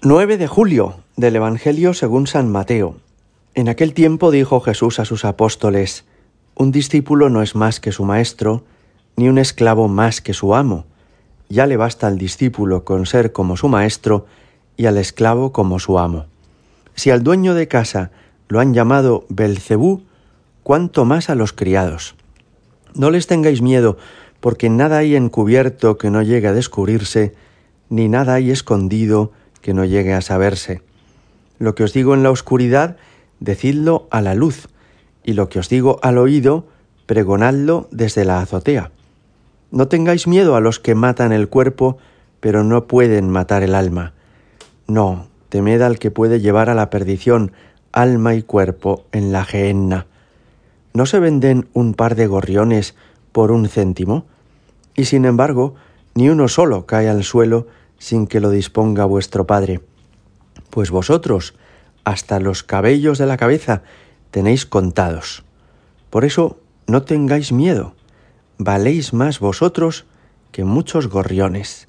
9 de julio del Evangelio según San Mateo. En aquel tiempo dijo Jesús a sus apóstoles, Un discípulo no es más que su maestro, ni un esclavo más que su amo. Ya le basta al discípulo con ser como su maestro y al esclavo como su amo. Si al dueño de casa lo han llamado Belcebú, cuánto más a los criados. No les tengáis miedo, porque nada hay encubierto que no llegue a descubrirse, ni nada hay escondido que no llegue a saberse. Lo que os digo en la oscuridad, decidlo a la luz, y lo que os digo al oído, pregonadlo desde la azotea. No tengáis miedo a los que matan el cuerpo, pero no pueden matar el alma. No, temed al que puede llevar a la perdición alma y cuerpo en la gehenna. ¿No se venden un par de gorriones por un céntimo? Y sin embargo, ni uno solo cae al suelo sin que lo disponga vuestro Padre. Pues vosotros, hasta los cabellos de la cabeza, tenéis contados. Por eso, no tengáis miedo, valéis más vosotros que muchos gorriones.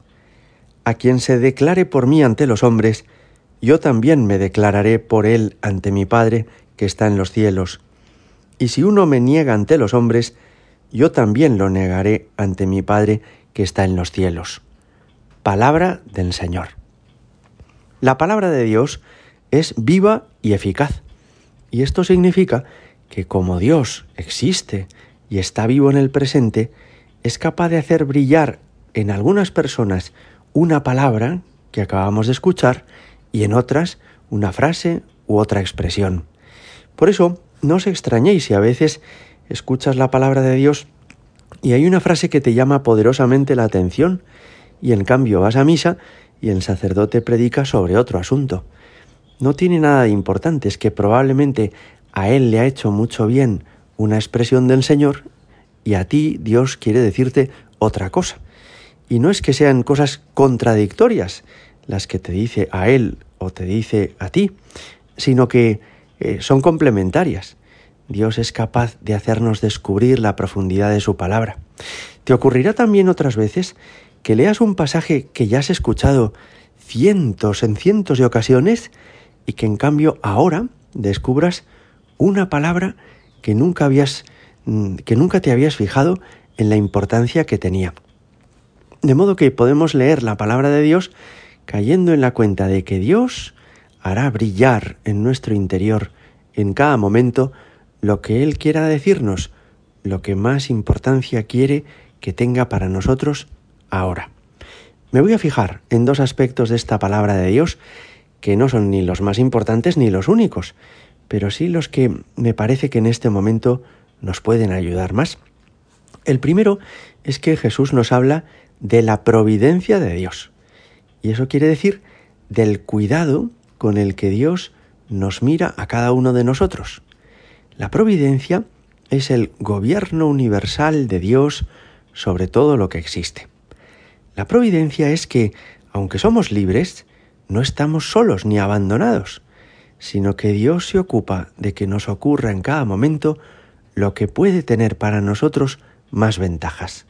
A quien se declare por mí ante los hombres, yo también me declararé por él ante mi Padre que está en los cielos. Y si uno me niega ante los hombres, yo también lo negaré ante mi Padre que está en los cielos palabra del Señor. La palabra de Dios es viva y eficaz. Y esto significa que como Dios existe y está vivo en el presente, es capaz de hacer brillar en algunas personas una palabra que acabamos de escuchar y en otras una frase u otra expresión. Por eso, no os extrañéis si a veces escuchas la palabra de Dios y hay una frase que te llama poderosamente la atención y en cambio vas a misa y el sacerdote predica sobre otro asunto. No tiene nada de importante, es que probablemente a él le ha hecho mucho bien una expresión del Señor y a ti Dios quiere decirte otra cosa. Y no es que sean cosas contradictorias las que te dice a él o te dice a ti, sino que eh, son complementarias. Dios es capaz de hacernos descubrir la profundidad de su palabra. Te ocurrirá también otras veces que leas un pasaje que ya has escuchado cientos en cientos de ocasiones y que en cambio ahora descubras una palabra que nunca habías mm, que nunca te habías fijado en la importancia que tenía. De modo que podemos leer la palabra de Dios cayendo en la cuenta de que Dios hará brillar en nuestro interior en cada momento lo que Él quiera decirnos, lo que más importancia quiere que tenga para nosotros ahora. Me voy a fijar en dos aspectos de esta palabra de Dios que no son ni los más importantes ni los únicos, pero sí los que me parece que en este momento nos pueden ayudar más. El primero es que Jesús nos habla de la providencia de Dios. Y eso quiere decir del cuidado con el que Dios nos mira a cada uno de nosotros. La providencia es el gobierno universal de Dios sobre todo lo que existe. La providencia es que, aunque somos libres, no estamos solos ni abandonados, sino que Dios se ocupa de que nos ocurra en cada momento lo que puede tener para nosotros más ventajas.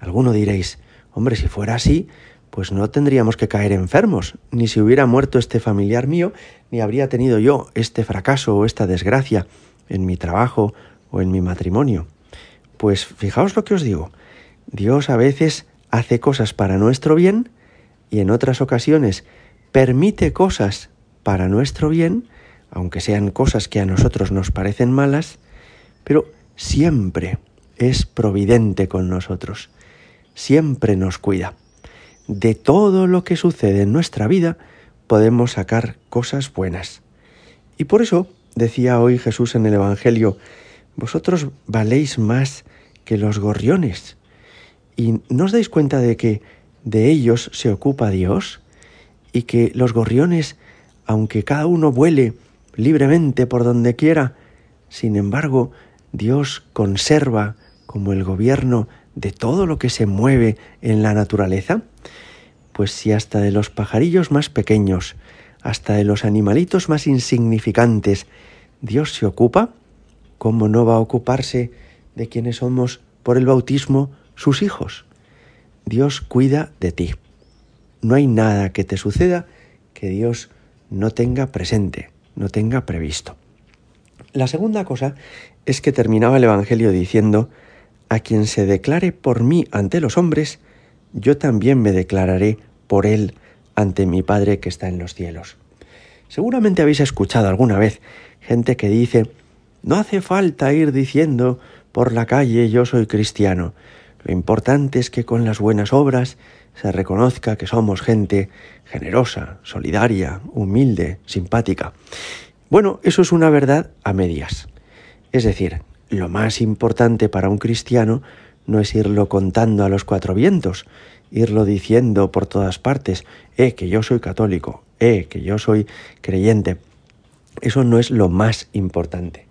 Alguno diréis, hombre, si fuera así, pues no tendríamos que caer enfermos, ni si hubiera muerto este familiar mío, ni habría tenido yo este fracaso o esta desgracia en mi trabajo o en mi matrimonio. Pues fijaos lo que os digo, Dios a veces hace cosas para nuestro bien y en otras ocasiones permite cosas para nuestro bien, aunque sean cosas que a nosotros nos parecen malas, pero siempre es providente con nosotros, siempre nos cuida. De todo lo que sucede en nuestra vida podemos sacar cosas buenas. Y por eso decía hoy Jesús en el Evangelio, vosotros valéis más que los gorriones. ¿Y no os dais cuenta de que de ellos se ocupa Dios? Y que los gorriones, aunque cada uno vuele libremente por donde quiera, sin embargo, Dios conserva como el gobierno de todo lo que se mueve en la naturaleza? Pues si hasta de los pajarillos más pequeños, hasta de los animalitos más insignificantes, Dios se ocupa, ¿cómo no va a ocuparse de quienes somos por el bautismo sus hijos. Dios cuida de ti. No hay nada que te suceda que Dios no tenga presente, no tenga previsto. La segunda cosa es que terminaba el Evangelio diciendo, a quien se declare por mí ante los hombres, yo también me declararé por él ante mi Padre que está en los cielos. Seguramente habéis escuchado alguna vez gente que dice, no hace falta ir diciendo por la calle yo soy cristiano. Lo importante es que con las buenas obras se reconozca que somos gente generosa, solidaria, humilde, simpática. Bueno, eso es una verdad a medias. Es decir, lo más importante para un cristiano no es irlo contando a los cuatro vientos, irlo diciendo por todas partes, eh, que yo soy católico, eh, que yo soy creyente. Eso no es lo más importante.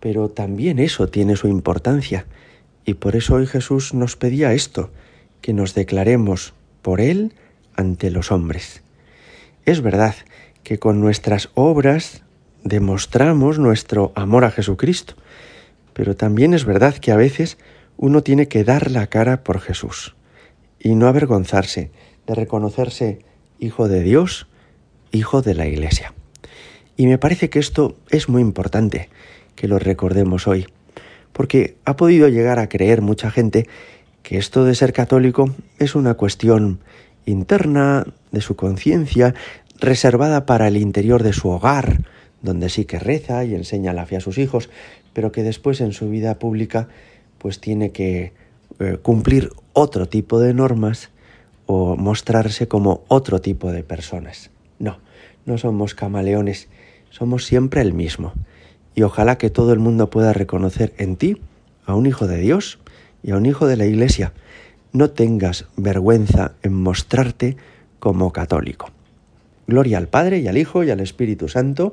Pero también eso tiene su importancia. Y por eso hoy Jesús nos pedía esto, que nos declaremos por Él ante los hombres. Es verdad que con nuestras obras demostramos nuestro amor a Jesucristo, pero también es verdad que a veces uno tiene que dar la cara por Jesús y no avergonzarse de reconocerse hijo de Dios, hijo de la Iglesia. Y me parece que esto es muy importante que lo recordemos hoy, porque ha podido llegar a creer mucha gente que esto de ser católico es una cuestión interna de su conciencia, reservada para el interior de su hogar, donde sí que reza y enseña la fe a sus hijos, pero que después en su vida pública pues tiene que eh, cumplir otro tipo de normas o mostrarse como otro tipo de personas. No, no somos camaleones, somos siempre el mismo. Y ojalá que todo el mundo pueda reconocer en ti a un hijo de Dios y a un hijo de la Iglesia. No tengas vergüenza en mostrarte como católico. Gloria al Padre y al Hijo y al Espíritu Santo,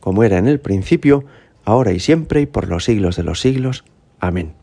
como era en el principio, ahora y siempre y por los siglos de los siglos. Amén.